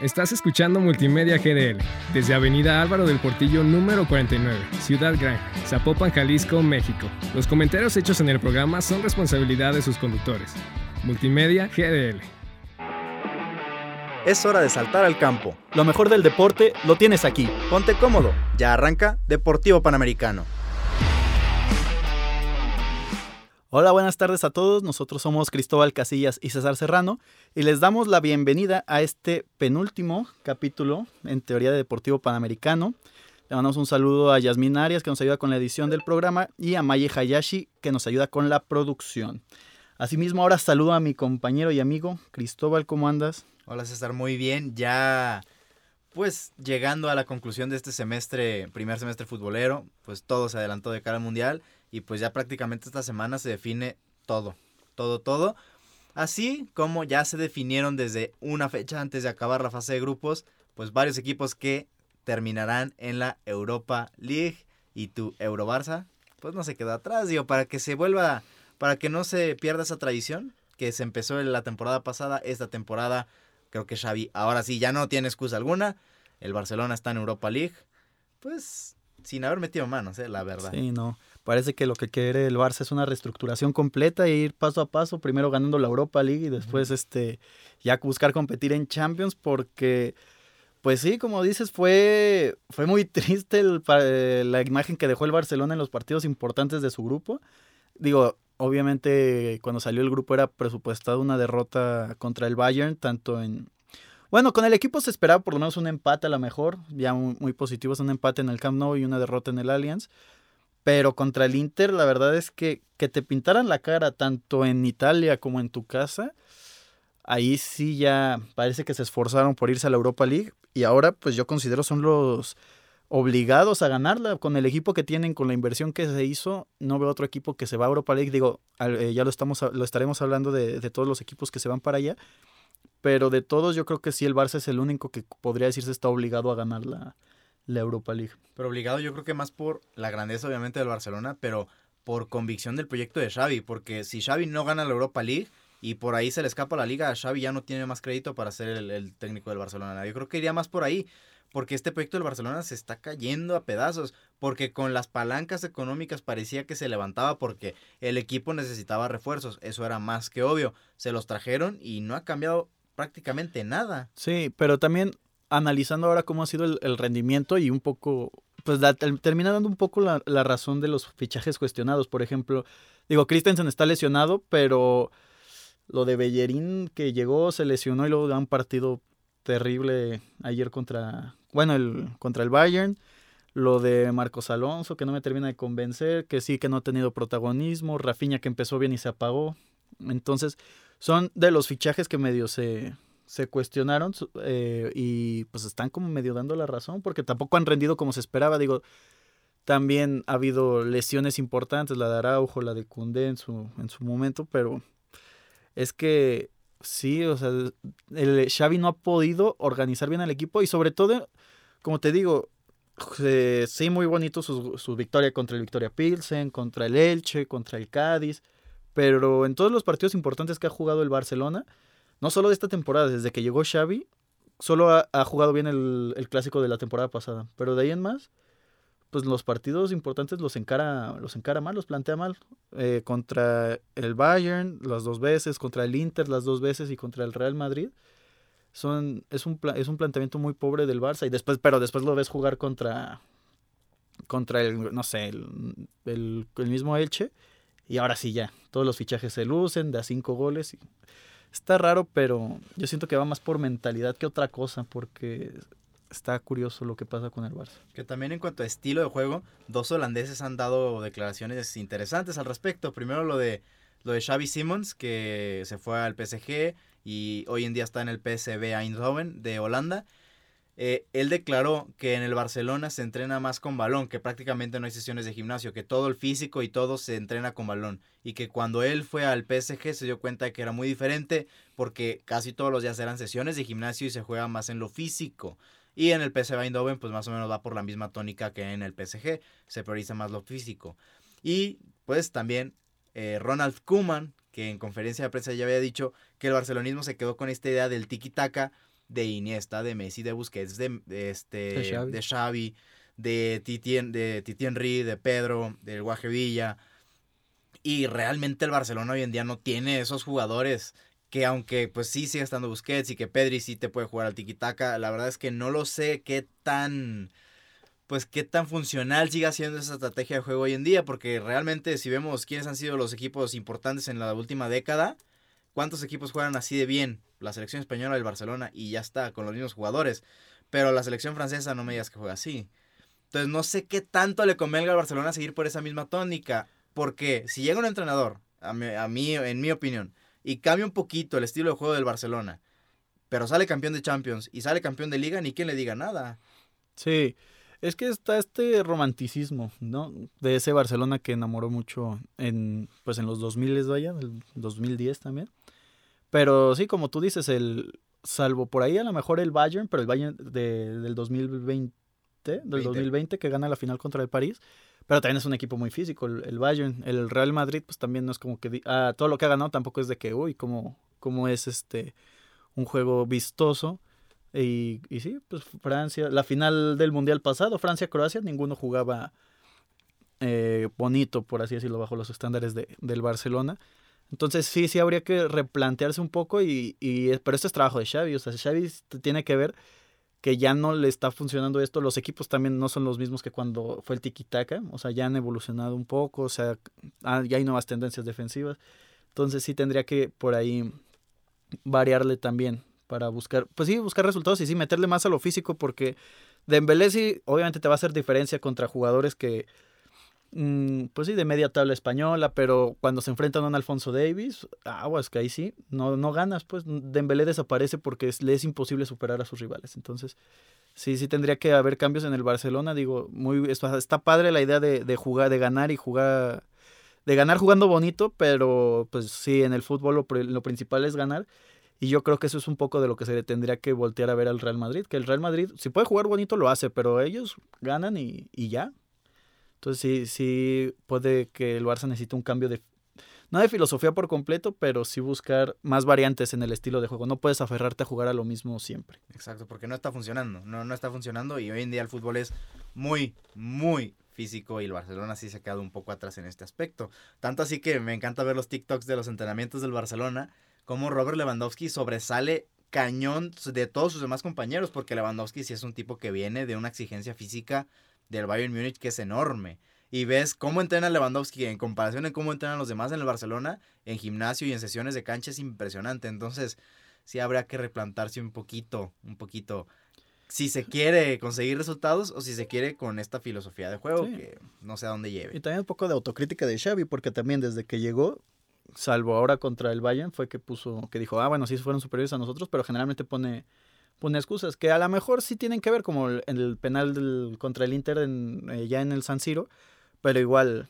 Estás escuchando Multimedia GDL desde Avenida Álvaro del Portillo número 49, Ciudad Gran, Zapopan, Jalisco, México. Los comentarios hechos en el programa son responsabilidad de sus conductores. Multimedia GDL. Es hora de saltar al campo. Lo mejor del deporte lo tienes aquí. Ponte cómodo. Ya arranca Deportivo Panamericano. Hola, buenas tardes a todos. Nosotros somos Cristóbal Casillas y César Serrano y les damos la bienvenida a este penúltimo capítulo en teoría de Deportivo Panamericano. Le mandamos un saludo a Yasmin Arias que nos ayuda con la edición del programa y a Maye Hayashi que nos ayuda con la producción. Asimismo, ahora saludo a mi compañero y amigo Cristóbal, ¿cómo andas? Hola César, muy bien. Ya pues llegando a la conclusión de este semestre, primer semestre futbolero, pues todo se adelantó de cara al Mundial y pues ya prácticamente esta semana se define todo, todo, todo. Así como ya se definieron desde una fecha antes de acabar la fase de grupos, pues varios equipos que terminarán en la Europa League y tu Eurobarça, pues no se queda atrás, digo, para que se vuelva, para que no se pierda esa tradición que se empezó en la temporada pasada, esta temporada creo que Xavi ahora sí ya no tiene excusa alguna, el Barcelona está en Europa League, pues sin haber metido manos, eh, la verdad. Sí, no. Parece que lo que quiere el Barça es una reestructuración completa e ir paso a paso, primero ganando la Europa League y después este ya buscar competir en Champions porque pues sí, como dices, fue, fue muy triste eh, la imagen que dejó el Barcelona en los partidos importantes de su grupo. Digo, obviamente cuando salió el grupo era presupuestado una derrota contra el Bayern, tanto en... Bueno, con el equipo se esperaba por lo menos un empate a lo mejor, ya muy, muy positivo, es un empate en el Camp Nou y una derrota en el Allianz. Pero contra el Inter, la verdad es que que te pintaran la cara tanto en Italia como en tu casa, ahí sí ya parece que se esforzaron por irse a la Europa League y ahora pues yo considero son los obligados a ganarla con el equipo que tienen, con la inversión que se hizo. No veo otro equipo que se va a Europa League. Digo, eh, ya lo, estamos, lo estaremos hablando de, de, todos los equipos que se van para allá. Pero de todos, yo creo que sí, el Barça es el único que podría decirse está obligado a ganar la, Europa League. Pero obligado yo creo que más por la grandeza obviamente del Barcelona, pero por convicción del proyecto de Xavi, porque si Xavi no gana la Europa League y por ahí se le escapa la liga, Xavi ya no tiene más crédito para ser el, técnico del Barcelona. Yo creo que iría más por ahí, porque este proyecto del Barcelona se está cayendo a pedazos, porque con las palancas económicas parecía que se levantaba porque el equipo necesitaba refuerzos, eso era más que obvio, se los trajeron y no ha cambiado prácticamente nada. Sí, pero también analizando ahora cómo ha sido el, rendimiento y un poco, pues termina dando un poco la, razón de los fichajes cuestionados. Por ejemplo, digo, Christensen está lesionado, pero lo de Bellerín que llegó, se lesionó y luego da un partido terrible ayer contra, bueno, el, contra el Bayern. Lo de Marcos Alonso, que no me termina de convencer, que sí que no ha tenido protagonismo. Rafinha que empezó bien y se apagó. Entonces, son de los fichajes que medio se, se cuestionaron eh, y pues están como medio dando la razón porque tampoco han rendido como se esperaba. Digo, también ha habido lesiones importantes, la de Araujo, la de Cundé en su, en su momento, pero es que sí, o sea, el Xavi no ha podido organizar bien al equipo y sobre todo, como te digo, sí, muy bonito su, su victoria contra el Victoria Pilsen, contra el Elche, contra el Cádiz, pero en todos los partidos importantes que ha jugado el Barcelona, no solo de esta temporada, desde que llegó Xavi, solo ha, jugado bien el, clásico de la temporada pasada. Pero de ahí en más, pues los partidos importantes los encara, los encara mal, los plantea mal. Eh, contra el Bayern las dos veces, contra el Inter las dos veces y contra el Real Madrid. Son, es, un, es un planteamiento muy pobre del Barça. Y después, pero después lo ves jugar contra, contra el, no sé, el, el, el mismo Elche. Y ahora sí ya, todos los fichajes se lucen, da cinco goles. Y Está raro, pero yo siento que va más por mentalidad que otra cosa, porque está curioso lo que pasa con el Barça. Que también en cuanto a estilo de juego, dos holandeses han dado declaraciones interesantes al respecto. Primero lo de lo de Xavi Simons, que se fue al PSG y hoy en día está en el PSV Eindhoven de Holanda. Eh, él declaró que en el Barcelona se entrena más con balón, que prácticamente no hay sesiones de gimnasio, que todo el físico y todo se entrena con balón. Y que cuando él fue al PSG se dio cuenta que era muy diferente porque casi todos los días eran sesiones de gimnasio y se juega más en lo físico. Y en el PSV Eindhoven pues más o menos va por la misma tónica que en el PSG, se prioriza más lo físico. Y pues también eh, Ronald Koeman, que en conferencia de prensa ya había dicho que el barcelonismo se quedó con esta idea del tiki-taka de Iniesta, de Messi, de Busquets, de, de este, De Xavi. de Xavi, de Titi, de Titi Henry, de Pedro, del Guaje Villa. Y realmente el Barcelona hoy en día no tiene esos jugadores que aunque pues sí sigue estando Busquets y que Pedri sí te puede jugar al tiki-taka, la verdad es que no lo sé qué tan pues qué tan funcional siga siendo esa estrategia de juego hoy en día, porque realmente si vemos quiénes han sido los equipos importantes en la última década, cuántos equipos juegan así de bien, la selección española del Barcelona y ya está con los mismos jugadores, pero la selección francesa no me digas que juega así. Entonces no sé qué tanto le convenga al Barcelona seguir por esa misma tónica, porque si llega un entrenador, a mí en mi opinión, y cambia un poquito el estilo de juego del Barcelona, pero sale campeón de Champions y sale campeón de liga, ni quien le diga nada. Sí, es que está este romanticismo, ¿no? De ese Barcelona que enamoró mucho en, pues en los 2000, vaya, el 2010 también. Pero sí, como tú dices, el salvo por ahí a lo mejor el Bayern, pero el Bayern de- del 2020, del 20. 2020 que gana la final contra el París, pero también es un equipo muy físico, el, el Bayern. El Real Madrid, pues también no es como que... ah, todo lo que ha ganado tampoco es de que, uy, como, como es este un juego vistoso. Y, y sí, pues Francia, la final del Mundial pasado, Francia-Croacia, ninguno jugaba eh, bonito, por así decirlo, bajo los estándares de, del Barcelona. Entonces sí, sí habría que replantearse un poco, y, y, pero esto es trabajo de Xavi, o sea, Xavi tiene que ver que ya no le está funcionando esto, los equipos también no son los mismos que cuando fue el tiki-taka, o sea, ya han evolucionado un poco, o sea, ah, ya hay nuevas tendencias defensivas, entonces sí tendría que por ahí variarle también para buscar, pues sí, buscar resultados y sí, meterle más a lo físico porque Dembélé sí, obviamente te va a hacer diferencia contra jugadores que, mm, pues sí, de media tabla española, pero cuando se enfrentan a un Alfonso Davis, aguas, que ahí sí, no, no ganas, pues Dembélé desaparece porque le es imposible superar a sus rivales, entonces sí, sí tendría que haber cambios en el Barcelona, digo, muy, está, está padre la idea de, de jugar, de ganar y jugar, de ganar jugando bonito, pero pues sí, en el fútbol lo, lo principal es ganar. Y yo creo que eso es un poco de lo que se le tendría que voltear a ver al Real Madrid. Que el Real Madrid, si puede jugar bonito, lo hace, pero ellos ganan y, y ya. Entonces sí, sí puede que el Barça necesite un cambio de... No de filosofía por completo, pero sí buscar más variantes en el estilo de juego. No puedes aferrarte a jugar a lo mismo siempre. Exacto, porque no está funcionando, no, no está funcionando y hoy en día el fútbol es muy, muy físico y el Barcelona sí se ha quedado un poco atrás en este aspecto. Tanto así que me encanta ver los TikToks de los entrenamientos del Barcelona, como Robert Lewandowski sobresale cañón de todos sus demás compañeros, porque Lewandowski sí es un tipo que viene de una exigencia física del Bayern Múnich que es enorme. Y ves cómo entrena Lewandowski en comparación en cómo entrenan los demás en el Barcelona, en gimnasio y en sesiones de cancha es impresionante. Entonces, sí habrá que replantarse un poquito, un poquito, si se quiere conseguir resultados o si se quiere con esta filosofía de juego Sí. que no sé a dónde Y lleve. también un poco de autocrítica de Xavi, porque también desde que llegó, salvo ahora contra el Bayern, fue que puso, que dijo, ah, bueno, sí fueron superiores a nosotros, pero generalmente pone, pone excusas, que a lo mejor sí tienen que ver, como el, el penal del, contra el Inter en, eh, ya en el San Siro, pero igual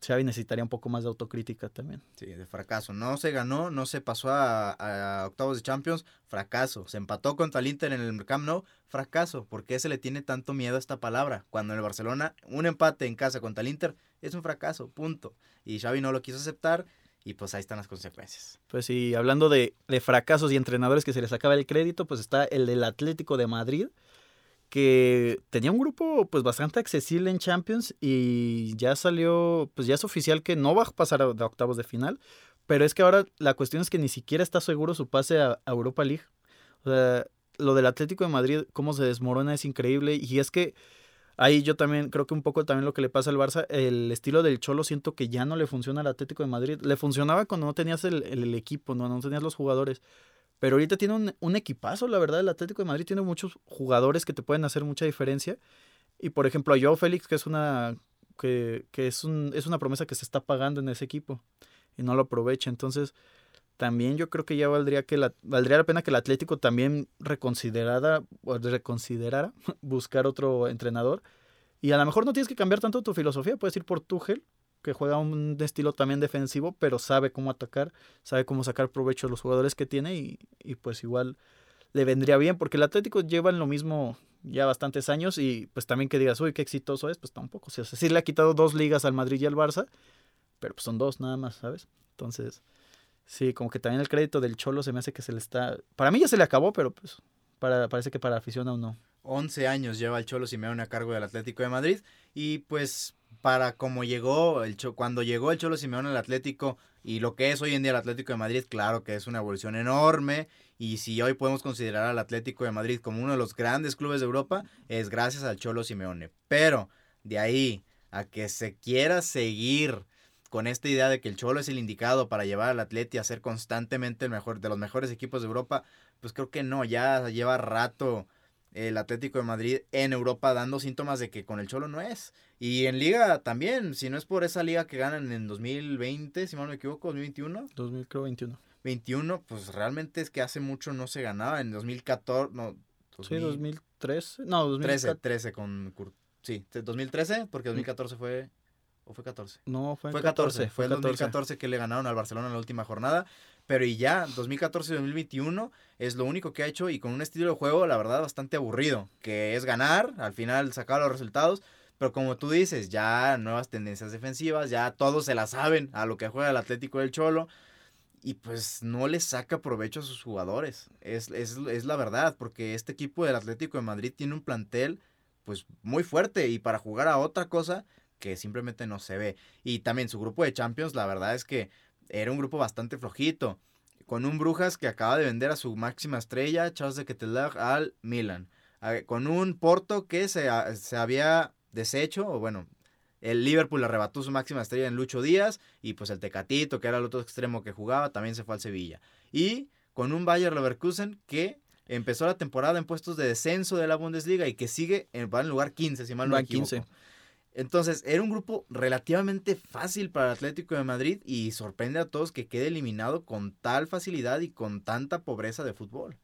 Xavi necesitaría un poco más de autocrítica también. Sí, de fracaso. No se ganó, no se pasó a, a octavos de Champions, fracaso. Se empató contra el Inter en el Camp Nou, fracaso. ¿Por qué se le tiene tanto miedo a esta palabra? Cuando en el Barcelona, un empate en casa contra el Inter es un fracaso, punto. Y Xavi no lo quiso aceptar y pues ahí están las consecuencias. Pues sí, hablando de, de fracasos y entrenadores que se les acaba el crédito, pues está el del Atlético de Madrid, que tenía un grupo pues bastante accesible en Champions y ya salió, pues ya es oficial que no va a pasar a, octavos de final, pero es que ahora la cuestión es que ni siquiera está seguro su pase a, a Europa League. O sea, lo del Atlético de Madrid, cómo se desmorona es increíble y es que ahí yo también creo que un poco también lo que le pasa al Barça, el estilo del Cholo siento que ya no le funciona al Atlético de Madrid. Le funcionaba cuando no tenías el, el- equipo, no, no tenías los jugadores. Pero ahorita tiene un, un equipazo, la verdad, el Atlético de Madrid tiene muchos jugadores que te pueden hacer mucha diferencia. Y por ejemplo, a Joao Félix, que es una que, que es, un, es una promesa que se está pagando en ese equipo y no lo aprovecha. Entonces, también yo creo que ya valdría que la, valdría la pena que el Atlético también reconsiderara, reconsiderara buscar otro entrenador. Y a lo mejor no tienes que cambiar tanto tu filosofía, puedes ir por Tuchel, que juega un estilo también defensivo, pero sabe cómo atacar, sabe cómo sacar provecho de los jugadores que tiene y, y pues igual le vendría bien, porque el Atlético lleva en lo mismo ya bastantes años y pues también que digas, uy, qué exitoso es, pues tampoco. O sea, sí le ha quitado dos ligas al Madrid y al Barça, pero pues son dos nada más, ¿sabes? Entonces, sí, como que también el crédito del Cholo se me hace que se le está... Para mí ya se le acabó, pero pues para, parece que para afición aún no. 11 años lleva el Cholo Simeone a cargo del Atlético de Madrid y pues para como llegó el cuando llegó el Cholo Simeone al Atlético y lo que es hoy en día el Atlético de Madrid, claro que es una evolución enorme y si hoy podemos considerar al Atlético de Madrid como uno de los grandes clubes de Europa es gracias al Cholo Simeone. Pero de ahí a que se quiera seguir con esta idea de que el Cholo es el indicado para llevar al Atleti a ser constantemente el mejor de los mejores equipos de Europa, pues creo que no, ya lleva rato el Atlético de Madrid en Europa dando síntomas de que con el Cholo no es. Y en liga también, si no es por esa liga que ganan en 2020, si mal no me equivoco, 2021. 2021. 21, pues realmente es que hace mucho no se ganaba. En 2014, no. sí, 2013. No, 2013. 13 con. Sí, 2013, porque 2014 fue. ¿O fue 14? No, fue, fue 14. Fue, el 2014 que le ganaron al Barcelona en la última jornada. Pero y ya, 2014-2021 es lo único que ha hecho y con un estilo de juego, la verdad, bastante aburrido. Que es ganar, al final sacar los resultados. Pero como tú dices, ya nuevas tendencias defensivas, ya todos se la saben a lo que juega el Atlético del Cholo. Y pues no le saca provecho a sus jugadores. Es, es, es la verdad, porque este equipo del Atlético de Madrid tiene un plantel pues muy fuerte y para jugar a otra cosa que simplemente no se ve. Y también su grupo de Champions, la verdad es que era un grupo bastante flojito. Con un Brujas que acaba de vender a su máxima estrella, Charles de Keteler, al Milan. Con un Porto que se, se había deshecho, o bueno, el Liverpool arrebató su máxima estrella en Lucho Díaz y pues el Tecatito, que era el otro extremo que jugaba, también se fue al Sevilla. Y con un Bayer Leverkusen que empezó la temporada en puestos de descenso de la Bundesliga y que sigue en, va en lugar 15, si mal no me equivoco. 15. Entonces, era un grupo relativamente fácil para el Atlético de Madrid y sorprende a todos que quede eliminado con tal facilidad y con tanta pobreza de fútbol.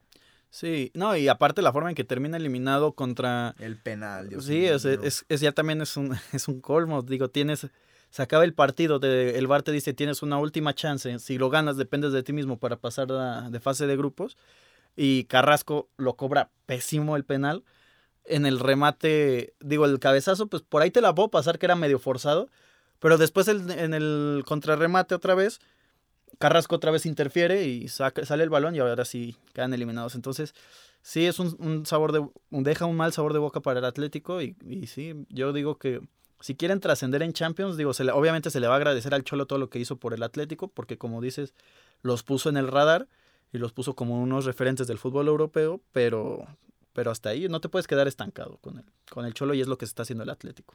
Sí, no, y aparte la forma en que termina eliminado contra... El penal, Dios Sí, es, es, ya también es un, es un colmo, digo, tienes... Se acaba el partido, el VAR te dice tienes una última chance, si lo ganas dependes de ti mismo para pasar de fase de grupos y Carrasco lo cobra pésimo el penal en el remate, digo, el cabezazo, pues por ahí te la puedo pasar que era medio forzado, pero después en el contrarremate otra vez, Carrasco otra vez interfiere y sale el balón y ahora sí quedan eliminados. Entonces, sí es un, sabor de, deja un mal sabor de boca para el Atlético y, y sí, yo digo que si quieren trascender en Champions, digo, se le, obviamente se le va a agradecer al Cholo todo lo que hizo por el Atlético, porque como dices, los puso en el radar y los puso como unos referentes del fútbol europeo, pero pero hasta ahí no te puedes quedar estancado con el, con el Cholo y es lo que se está haciendo el Atlético.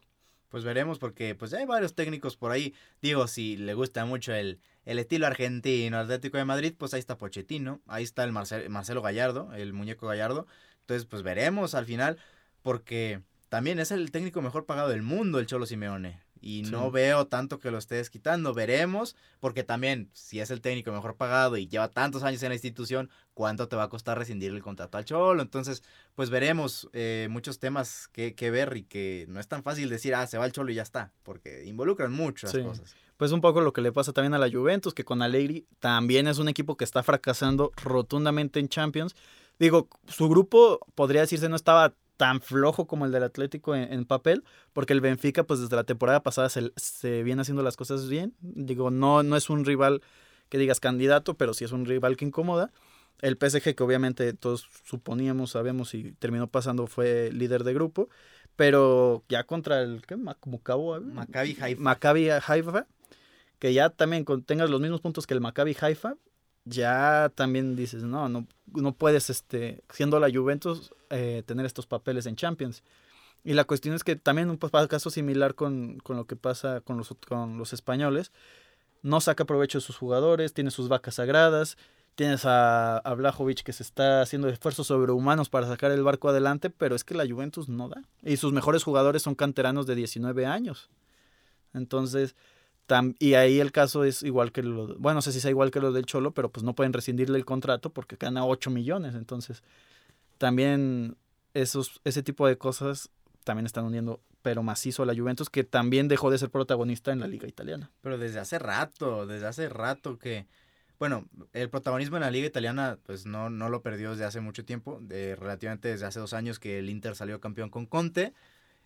Pues veremos porque pues ya hay varios técnicos por ahí. Digo, si le gusta mucho el, el estilo argentino Atlético de Madrid, pues ahí está Pochettino, ahí está el Marcelo Gallardo, el muñeco Gallardo. Entonces, pues veremos al final porque también es el técnico mejor pagado del mundo el Cholo Simeone y no veo tanto que lo estés quitando. Veremos, porque también si es el técnico mejor pagado y lleva tantos años en la institución, ¿cuánto te va a costar rescindir el contrato al Cholo? Entonces, pues veremos eh, muchos temas que, que, ver y que no es tan fácil decir, ah, se va el Cholo y ya está, porque involucran muchas cosas. Pues un poco lo que le pasa también a la Juventus, que con Allegri también es un equipo que está fracasando rotundamente en Champions. Digo, su grupo podría decirse no estaba tan flojo como el del Atlético en, papel, porque el Benfica, pues desde la temporada pasada se, se, viene haciendo las cosas bien. Digo, no, no es un rival que digas candidato, pero sí es un rival que incomoda. El PSG, que obviamente todos suponíamos, sabemos y terminó pasando, fue líder de grupo. Pero ya contra el ¿qué? Maccabi Haifa. Maccabi Haifa, que ya también tengas los mismos puntos que el Maccabi Haifa, ya también dices, no, no, no puedes, este, siendo la Juventus, eh, tener estos papeles en Champions. Y la cuestión es que también un caso similar con, con, lo que pasa con los, con los españoles, no saca provecho de sus jugadores, tiene sus vacas sagradas, tienes a, a Blajovic que se está haciendo esfuerzos sobrehumanos para sacar el barco adelante, pero es que la Juventus no da. Y sus mejores jugadores son canteranos de 19 años. Entonces, y ahí el caso es igual que lo, bueno, no sé si sea igual que lo del Cholo, pero pues no pueden rescindirle el contrato porque gana 8 millones. Entonces, también esos, ese tipo de cosas también están uniendo pero macizo a la Juventus, que también dejó de ser protagonista en la liga italiana. Pero desde hace rato, desde hace rato que, bueno, el protagonismo en la liga italiana, pues no, no lo perdió desde hace mucho tiempo, de, relativamente desde hace dos años que el Inter salió campeón con Conte,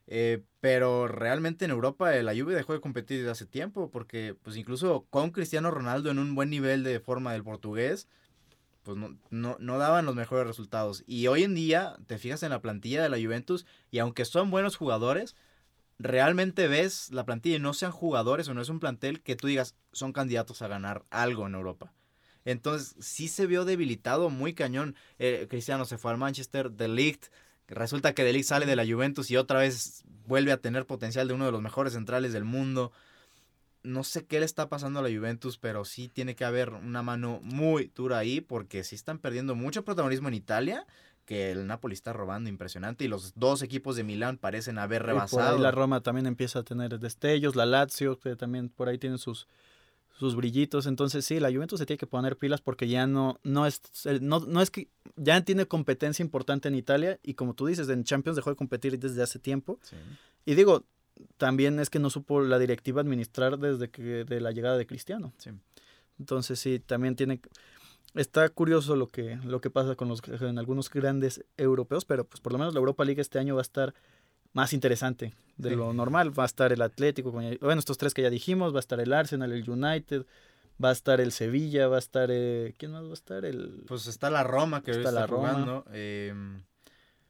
eh, pero realmente en Europa la Juve dejó de competir desde hace tiempo porque pues incluso con Cristiano Ronaldo en un buen nivel de forma del portugués pues no, no, no daban los mejores resultados. Y hoy en día te fijas en la plantilla de la Juventus y aunque son buenos jugadores, realmente ves la plantilla y no sean jugadores o no es un plantel que tú digas son candidatos a ganar algo en Europa. Entonces sí se vio debilitado muy cañón. Eh, Cristiano se fue al Manchester, De Ligt, resulta que De Ligt sale de la Juventus y otra vez vuelve a tener potencial de uno de los mejores centrales del mundo. No sé qué le está pasando a la Juventus, pero sí tiene que haber una mano muy dura ahí porque sí están perdiendo mucho protagonismo en Italia que el Napoli está robando impresionante y los dos equipos de Milán parecen haber rebasado. Y la Roma también empieza a tener destellos, la Lazio que también por ahí tiene sus sus brillitos, entonces sí, la Juventus se tiene que poner pilas porque ya no no es no, no es que ya tiene competencia importante en Italia y como tú dices, en Champions dejó de competir desde hace tiempo. Y digo, también es que no supo la directiva administrar desde que de la llegada de Cristiano. Entonces sí, también tiene está curioso lo que, lo que pasa con los en algunos grandes europeos, pero pues por lo menos la Europa League este año va a estar más interesante de lo normal. Va a estar el Atlético, bueno, estos tres que ya dijimos, va a estar el Arsenal, el United, va a estar el Sevilla, va a estar, eh, ¿quién más va a estar? El... Pues está la Roma que está, la jugando. Em,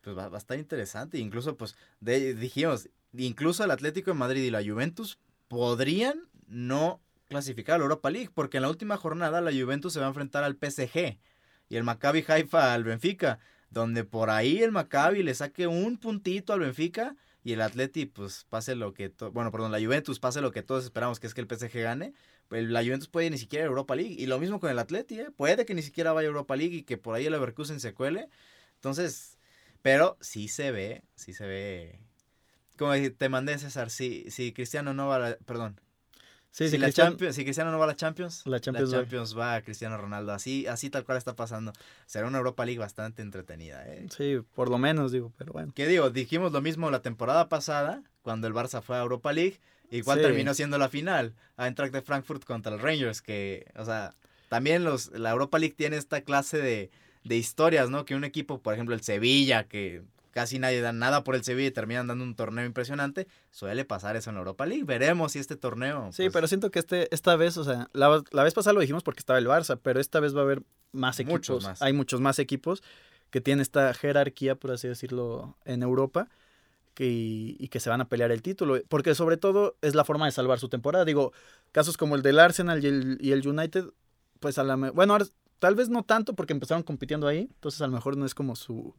pues va, a estar interesante. Incluso, pues, dijimos, incluso el Atlético de Madrid y la Juventus podrían no clasificar a la Europa League, porque en la última jornada la Juventus se va a enfrentar al PSG y el Maccabi Haifa al Benfica, donde por ahí el Maccabi le saque un puntito al Benfica y el Atleti pues pase lo que, bueno, perdón, la Juventus pase lo que todos esperamos que es que el PSG gane, pues la Juventus puede ni siquiera a Europa League y lo mismo con el Atleti, ¿eh? puede que ni siquiera vaya a Europa League y que por ahí el Leverkusen se cuele. Entonces, pero sí se ve, sí se ve como te mandé César, si, si Cristiano no va, a, perdón, si, la Champions, si Cristiano no va a la Champions, la Champions, va. a Cristiano Ronaldo. Así, así tal cual está pasando. Será una Europa League bastante entretenida. ¿eh? Sí, por lo menos, digo, pero bueno. ¿Qué digo? Dijimos lo mismo la temporada pasada, cuando el Barça fue a Europa League. ¿Y cuál terminó siendo la final? A Eintracht de Frankfurt contra el Rangers, que, o sea, también los, la Europa League tiene esta clase de, de historias, ¿no? Que un equipo, por ejemplo, el Sevilla, que casi nadie da nada por el Sevilla y terminan dando un torneo impresionante. Suele pasar eso en la Europa League. Veremos si este torneo. Sí, pues pero siento que este, esta vez, o sea, la, vez pasada lo dijimos porque estaba el Barça, pero esta vez va a haber más equipos. Muchos más. Hay muchos más equipos que tienen esta jerarquía, por así decirlo, en Europa. Que, y que se van a pelear el título, porque sobre todo es la forma de salvar su temporada. Digo, casos como el del Arsenal y el, y el United, pues a la... Bueno, tal vez no tanto porque empezaron compitiendo ahí, entonces a lo mejor no es como su,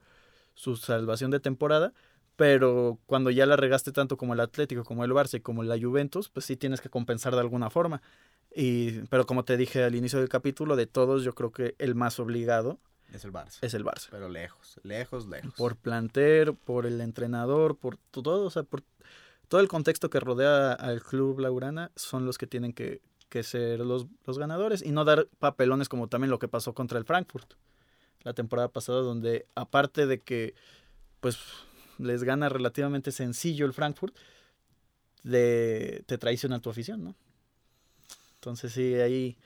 su salvación de temporada, pero cuando ya la regaste tanto como el Atlético, como el Barça y como la Juventus, pues sí tienes que compensar de alguna forma. Y, pero como te dije al inicio del capítulo, de todos yo creo que el más obligado es el Barça. Es el Barça. Pero lejos, lejos, lejos. Por planter, por el entrenador, por todo, o sea, por todo el contexto que rodea al club Laurana son los que tienen que, que ser los, los ganadores y no dar papelones como también lo que pasó contra el Frankfurt la temporada pasada, donde aparte de que pues les gana relativamente sencillo el Frankfurt, de, te traiciona tu afición, ¿no? Entonces sí, ahí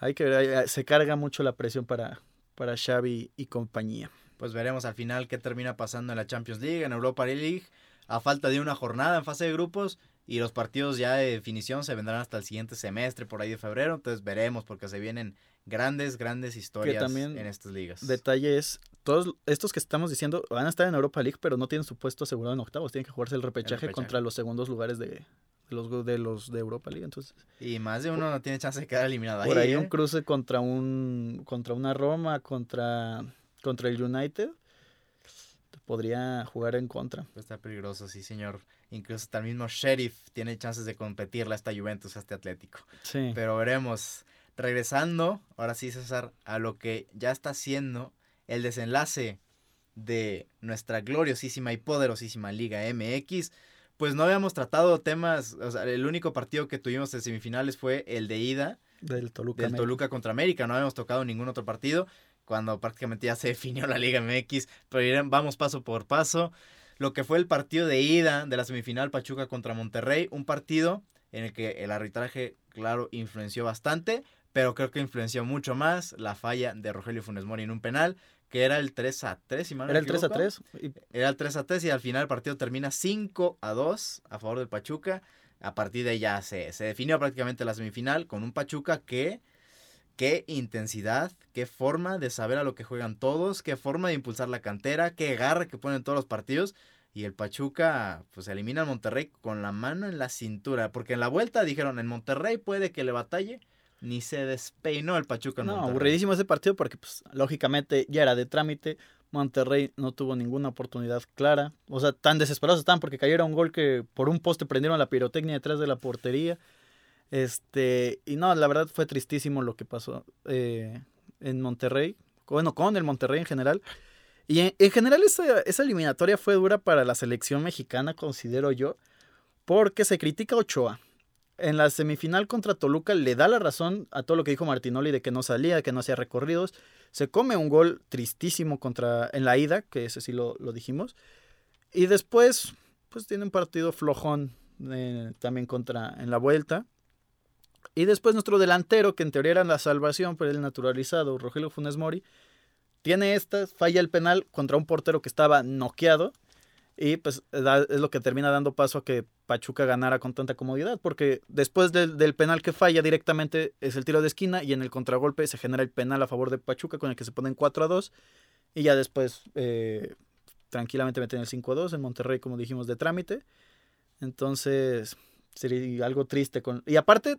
hay que se carga mucho la presión para, para Xavi y compañía. Pues veremos al final qué termina pasando en la Champions League, en Europa League, a falta de una jornada en fase de grupos y los partidos ya de definición se vendrán hasta el siguiente semestre, por ahí de febrero, entonces veremos porque se vienen grandes, grandes historias en estas ligas. Detalle es, todos estos que estamos diciendo van a estar en Europa League, pero no tienen su puesto asegurado en octavos, tienen que jugarse el repechaje, contra los segundos lugares de, los de los de Europa League, entonces. Y más de uno no tiene chance de quedar eliminado ahí. Por ahí un ¿eh? cruce contra un contra una Roma, contra contra el United podría jugar en contra. Está peligroso, sí, señor. Incluso hasta el mismo Sheriff tiene chances de competirle a esta Juventus, a este Atlético. Sí. Pero veremos regresando, ahora sí César, a lo que ya está siendo el desenlace de nuestra gloriosísima y poderosísima Liga MX, pues no habíamos tratado temas, o sea, el único partido que tuvimos en semifinales fue el de ida del Toluca, del Toluca contra América, no habíamos tocado ningún otro partido cuando prácticamente ya se definió la Liga MX, pero vamos paso por paso. Lo que fue el partido de ida de la semifinal Pachuca contra Monterrey, un partido en el que el arbitraje, claro, influenció bastante, pero creo que influenció mucho más la falla de Rogelio Funes Mori en un penal, que era el 3 a 3, si mal Era el 3 a 3. Era el 3 a 3 y al final el partido termina 5 a 2 a favor del Pachuca. A partir de ahí ya se, se definió prácticamente la semifinal con un Pachuca que qué intensidad, qué forma de saber a lo que juegan todos, qué forma de impulsar la cantera, qué garra que ponen todos los partidos. Y el Pachuca, pues elimina al Monterrey con la mano en la cintura. Porque en la vuelta dijeron, en Monterrey puede que le batalle. Ni se despeinó el Pachuca en No, Monterrey. aburridísimo ese partido porque, pues, lógicamente ya era de trámite. Monterrey no tuvo ninguna oportunidad clara. O sea, tan desesperados estaban porque cayera un gol que por un poste prendieron la pirotecnia detrás de la portería. Este, y no, la verdad fue tristísimo lo que pasó eh, en Monterrey. Bueno, con el Monterrey en general. Y en, en general esa, esa eliminatoria fue dura para la selección mexicana, considero yo, porque se critica a Ochoa. En la semifinal contra Toluca le da la razón a todo lo que dijo Martinoli de que no salía, que no hacía recorridos. Se come un gol tristísimo contra en la ida, que ese sí lo, lo dijimos. Y después, pues tiene un partido flojón eh, también contra en la vuelta. Y después nuestro delantero, que en teoría era la salvación, pero el naturalizado, Rogelio Funes Mori, tiene esta, falla el penal contra un portero que estaba noqueado. Y pues es lo que termina dando paso a que Pachuca ganara con tanta comodidad, porque después del, del penal que falla directamente es el tiro de esquina y en el contragolpe se genera el penal a favor de Pachuca con el que se ponen 4 a 2 y ya después eh, tranquilamente meten el 5 a 2 en Monterrey, como dijimos, de trámite. Entonces sería algo triste. Con... Y aparte,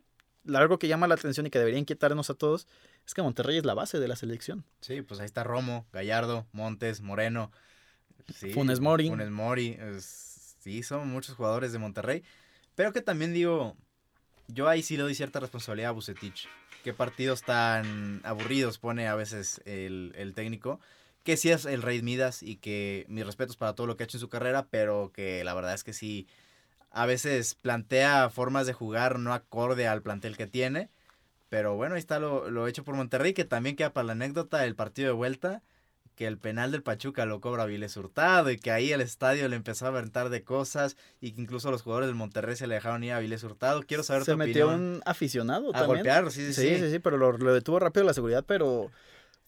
algo que llama la atención y que debería inquietarnos a todos es que Monterrey es la base de la selección. Sí, pues ahí está Romo, Gallardo, Montes, Moreno. Sí, Funes Mori. Funes Mori. es- sí, son muchos jugadores de Monterrey. Pero que también digo, yo ahí sí le doy cierta responsabilidad a Bucetich. Qué partidos tan aburridos pone a veces el, el técnico. Que sí es el Rey Midas y que mis respetos para todo lo que ha hecho en su carrera, pero que la verdad es que sí, a veces plantea formas de jugar no acorde al plantel que tiene. Pero bueno, ahí está lo, lo hecho por Monterrey, que también queda para la anécdota del partido de vuelta, que el penal del Pachuca lo cobra Viles Hurtado y que ahí el estadio le empezó a aventar de cosas y que incluso los jugadores del Monterrey se le dejaron ir a Viles Hurtado. Quiero saber Se tu metió opinión. un aficionado A también. golpearlo, sí, sí, Sí, sí, sí. sí, pero lo, lo detuvo rápido la seguridad, pero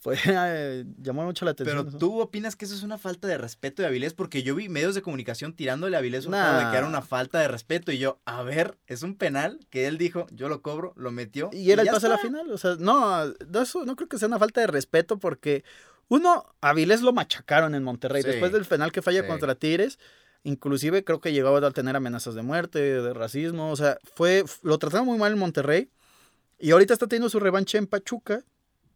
fue eh, llamó mucho la atención. Pero tú opinas que eso es una falta de respeto de Avilés, porque yo vi medios de comunicación tirándole a Avilés Hurtado de que era Nah. una falta de respeto. Y yo, a ver, es un penal que él dijo, yo lo cobro, lo metió. Y era el pase a la final. O sea, no, no, eso no creo que sea una falta de respeto porque, uno, a Vilés lo machacaron en Monterrey. Sí, Después del penal que falla sí. contra Tigres, inclusive creo que llegó a tener amenazas de muerte, de racismo. O sea, fue, lo trataron muy mal en Monterrey. Y ahorita está teniendo su revancha en Pachuca.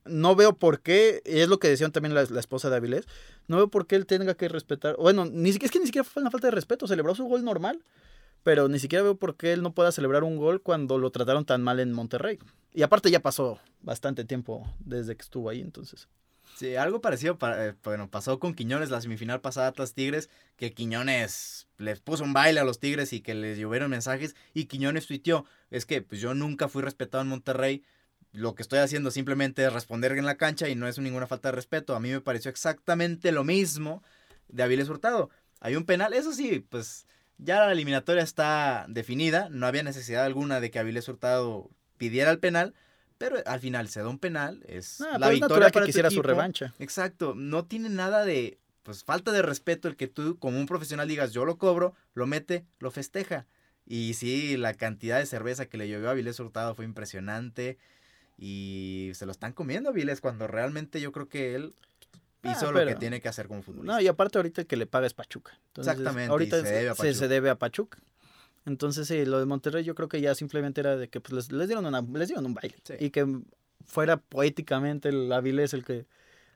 No veo por qué, es lo que decían también la, la esposa de Avilés, no veo por qué él tenga que respetar. Bueno, ni es que ni siquiera fue una falta de respeto, celebró su gol normal. Pero ni siquiera veo por qué él no pueda celebrar un gol cuando lo trataron tan mal en Monterrey. Y aparte ya pasó bastante tiempo desde que estuvo ahí, entonces. Sí, algo parecido pa- eh, bueno, pasó con Quiñones la semifinal pasada Atlas Tigres, que Quiñones les puso un baile a los Tigres y que les llovieron mensajes y Quiñones tuiteó, es que pues yo nunca fui respetado en Monterrey, lo que estoy haciendo simplemente es responder en la cancha y no es ninguna falta de respeto, a mí me pareció exactamente lo mismo de Avilés Hurtado. Hay un penal, eso sí, pues ya la eliminatoria está definida, no había necesidad alguna de que Avilés Hurtado pidiera el penal, pero al final se da un penal, es la es victoria que quisiera su equipo. revancha. Exacto, no tiene nada de pues falta de respeto el que tú como un profesional digas yo lo cobro, lo mete, lo festeja. Y sí, la cantidad de cerveza que le llovió a Vilés Hurtado fue impresionante y se lo están comiendo a Vilés cuando realmente yo creo que él Ah, hizo lo que tiene que hacer como futbolista. No, y aparte ahorita el que le paga es Pachuca. Entonces, Exactamente, Ahorita se debe a se, debe a Pachuca. Entonces, sí, lo de Monterrey yo creo que ya simplemente era de que pues, les, les dieron, una, les dieron un baile. Sí. Y que fuera poéticamente el Avilés el que,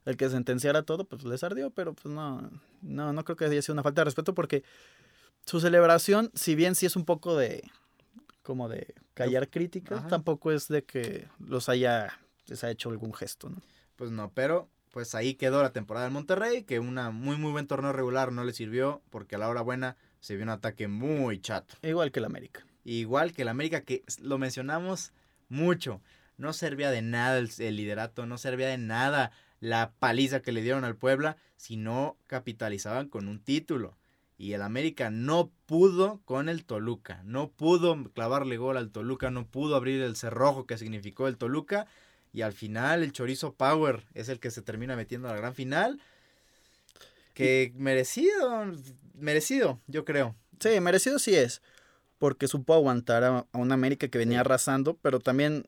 el que sentenciara todo, pues les ardió, pero pues no, no, no creo que haya sido una falta de respeto porque su celebración, si bien sí es un poco de como de callar críticas, Ajá. tampoco es de que los haya, les haya hecho algún gesto, ¿no? Pues no, pero pues ahí quedó la temporada del Monterrey, que una muy muy buen torneo regular no le sirvió porque a la hora buena se vio un ataque muy chato. Igual que el América. Igual que el América, que lo mencionamos mucho. No servía de nada el, el liderato, no servía de nada la paliza que le dieron al Puebla si no capitalizaban con un título. Y el América no pudo con el Toluca, no pudo clavarle gol al Toluca, no pudo abrir el cerrojo que significó el Toluca. Y al final el Chorizo Power es el que se termina metiendo a la gran final. Que merecido, merecido, yo creo. Sí, merecido sí es, porque supo aguantar a, a un América que venía Sí. arrasando, pero también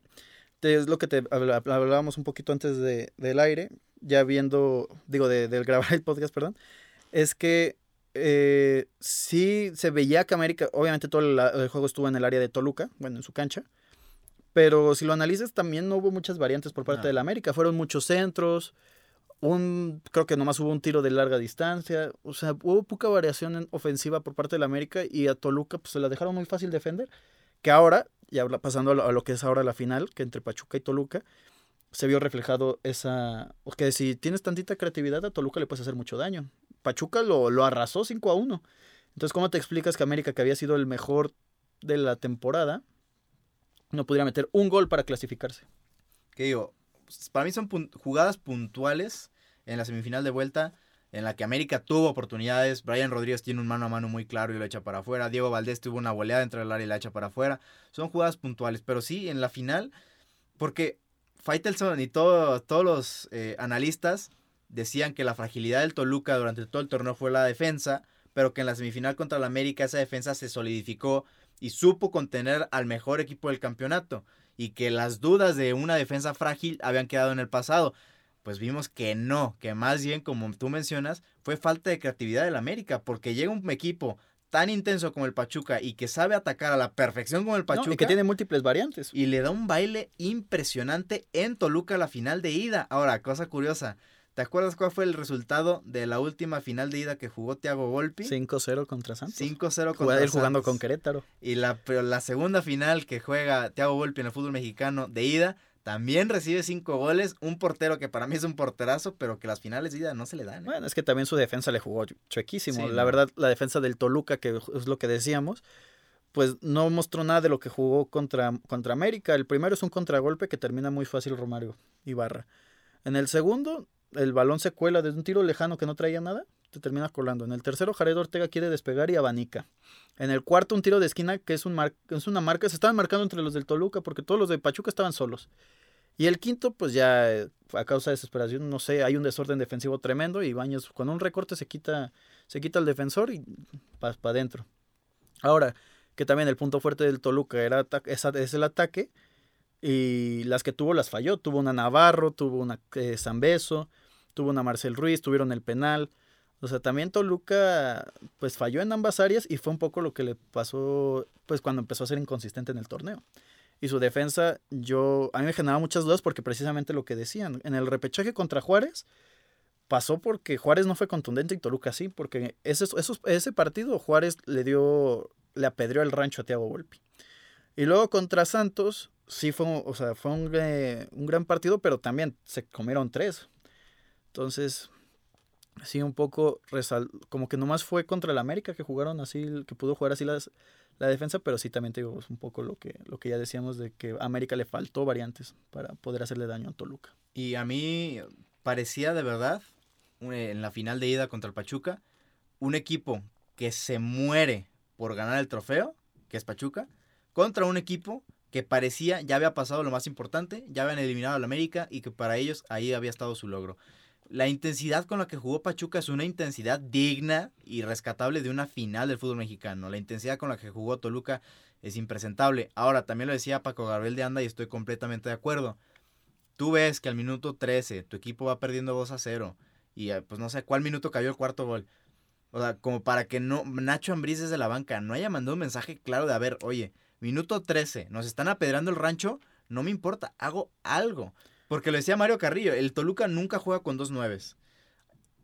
es lo que te hablábamos un poquito antes de, del aire, ya viendo, digo, de, del grabar el podcast, perdón, es que eh, sí se veía que América, obviamente todo el, juego estuvo en el área de Toluca, bueno, en su cancha, pero si lo analizas también no hubo muchas variantes por parte de la América, fueron muchos centros, un, creo que nomás hubo un tiro de larga distancia, o sea, hubo poca variación en ofensiva por parte de la América y a Toluca pues se la dejaron muy fácil defender, que ahora, ya pasando a lo, que es ahora la final, que entre Pachuca y Toluca, se vio reflejado esa, que si tienes tantita creatividad a Toluca le puedes hacer mucho daño. Pachuca lo, lo arrasó 5 a 1. Entonces, ¿cómo te explicas que América, que había sido el mejor de la temporada, no pudiera meter un gol para clasificarse? Que digo, pues, para mí son jugadas puntuales en la semifinal de vuelta en la que América tuvo oportunidades. Brian Rodríguez tiene un mano a mano muy claro y lo echa para afuera. Diego Valdés tuvo una goleada dentro del área y la echa para afuera. Son jugadas puntuales, pero sí en la final, porque Faitelson y todos los eh, analistas decían que la fragilidad del Toluca durante todo el torneo fue la defensa, pero que en la semifinal contra el América esa defensa se solidificó y supo contener al mejor equipo del campeonato y que las dudas de una defensa frágil habían quedado en el pasado. Pues vimos que no, que más bien, como tú mencionas, fue falta de creatividad del América, porque llega un equipo tan intenso como el Pachuca y que sabe atacar a la perfección como el Pachuca. y que tiene múltiples variantes. Y le da un baile impresionante en Toluca la final de ida. Ahora, cosa curiosa, ¿Te acuerdas cuál fue el resultado de la última final de ida que jugó Thiago Volpi? 5-0 contra Santos. 5-0 contra él jugando con Querétaro. Y la, pero la segunda final que juega Thiago Volpi en el fútbol mexicano de ida también recibe cinco goles, un portero que para mí es un porterazo, pero que las finales de ida no se le dan. ¿eh? Bueno, es que también su defensa le jugó chuequísimo. la verdad, la defensa del Toluca, que es lo que decíamos, pues no mostró nada de lo que jugó contra, contra América. El primero es un contragolpe que termina muy fácil Romario Ibarra. En el segundo, el balón se cuela desde un tiro lejano que no traía nada, te termina colando. En el tercero, Jared Ortega quiere despegar y abanica. En el cuarto, un tiro de esquina que es, un es una marca, se estaban marcando entre los del Toluca porque todos los de Pachuca estaban solos. Y el quinto, pues ya eh, a causa de desesperación, no sé, hay un desorden defensivo tremendo y Baños con un recorte se quita, se quita el defensor y para adentro. Ahora, que también el punto fuerte del Toluca era es el ataque y las que tuvo las falló. Tuvo una Navarro, tuvo una eh, Zambeso, tuvo una Marcel Ruiz, tuvieron el penal. O sea, también Toluca pues falló en ambas áreas y fue un poco lo que le pasó pues cuando empezó a ser inconsistente en el torneo. Y su defensa, yo, a mí me generaba muchas dudas porque precisamente lo que decían, en el repechaje contra Juárez, pasó porque Juárez no fue contundente y Toluca sí, porque ese, ese partido Juárez le dio, le apedreó el rancho a Thiago Volpi. Y luego contra Santos, sí fue, o sea, fue un, eh, un gran partido, pero también se comieron tres. Entonces, sí, un poco como que nomás fue contra el América que jugaron así, que pudo jugar así las, la defensa, pero sí también te digo, un poco lo que, lo que ya decíamos de que a América le faltó variantes para poder hacerle daño a Toluca. Y a mí parecía de verdad, en la final de ida contra el Pachuca, un equipo que se muere por ganar el trofeo, que es Pachuca, contra un equipo que parecía ya había pasado lo más importante, ya habían eliminado al América y que para ellos ahí había estado su logro la intensidad con la que jugó Pachuca es una intensidad digna y rescatable de una final del fútbol mexicano. La intensidad con la que jugó Toluca es impresentable. Ahora, también lo decía Paco Gabriel de Anda y estoy completamente de acuerdo. Tú ves que al minuto 13 tu equipo va perdiendo 2 a 0 y eh, pues no sé cuál minuto cayó el cuarto gol. O sea, como para que no Nacho Ambriz desde la banca no haya mandado un mensaje claro de a ver, oye, minuto 13, nos están apedrando el rancho, no me importa, hago algo. Porque lo decía Mario Carrillo, el Toluca nunca juega con dos nueves.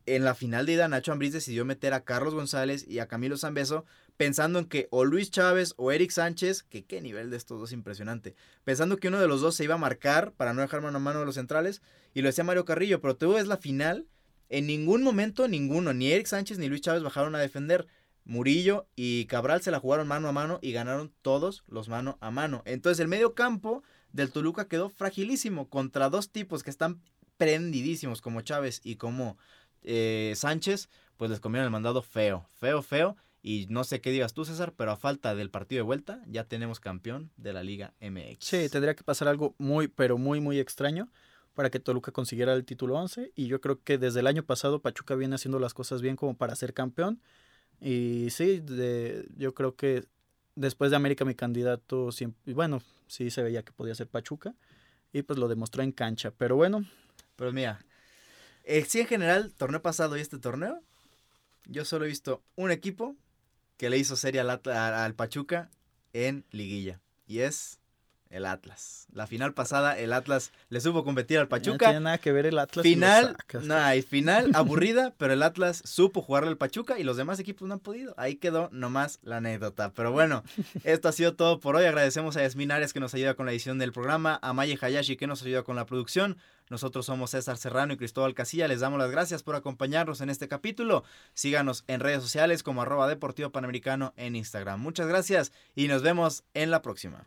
En la final de ida, Nacho Ambriz decidió meter a Carlos González y a Camilo Zambeso pensando en que o Luis Chávez o Eric Sánchez, que qué nivel de estos dos impresionante, pensando que uno de los dos se iba a marcar para no dejar mano a mano de los centrales, y lo decía Mario Carrillo, pero tú ves la final, en ningún momento ninguno, ni Eric Sánchez ni Luis Chávez bajaron a defender. Murillo y Cabral se la jugaron mano a mano y ganaron todos los mano a mano. Entonces el medio campo del Toluca quedó fragilísimo contra dos tipos que están prendidísimos como Chávez y como eh, Sánchez, pues les comieron el mandado feo, feo, feo. Y no sé qué digas tú, César, pero a falta del partido de vuelta, ya tenemos campeón de la Liga MX. Sí, tendría que pasar algo muy, pero muy, muy extraño para que Toluca consiguiera el título 11. Y yo creo que desde el año pasado Pachuca viene haciendo las cosas bien como para ser campeón. Y sí, de, yo creo que después de América mi candidato siempre, bueno, sí se veía que podía ser Pachuca. y pues lo demostró en cancha. Pero bueno. Pero mira, eh, sí en general, torneo pasado y este torneo, yo solo he visto un equipo que le hizo serie al, al Pachuca en liguilla. Y es el Atlas. La final pasada, el Atlas le supo competir al Pachuca. No tiene nada que ver el Atlas. Final, no, final aburrida, pero el Atlas supo jugarle al Pachuca y los demás equipos no han podido. Ahí quedó nomás la anécdota. Pero bueno, esto ha sido todo por hoy. Agradecemos a Yasmin Arias que nos ayuda con la edición del programa, a Maye Hayashi que nos ayuda con la producción. Nosotros somos César Serrano y Cristóbal Casilla. Les damos las gracias por acompañarnos en este capítulo. Síganos en redes sociales como arroba deportivo panamericano en Instagram. Muchas gracias y nos vemos en la próxima.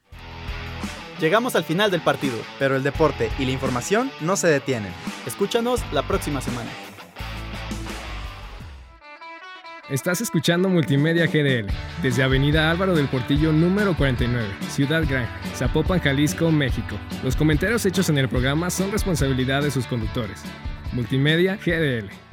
Llegamos al final del partido. Pero el deporte y la información no se detienen. Escúchanos la próxima semana. Estás escuchando Multimedia GDL desde Avenida Álvaro del Portillo número 49, Ciudad Gran, Zapopan, Jalisco, México. Los comentarios hechos en el programa son responsabilidad de sus conductores. Multimedia GDL.